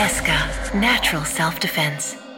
Eska, natural self defense.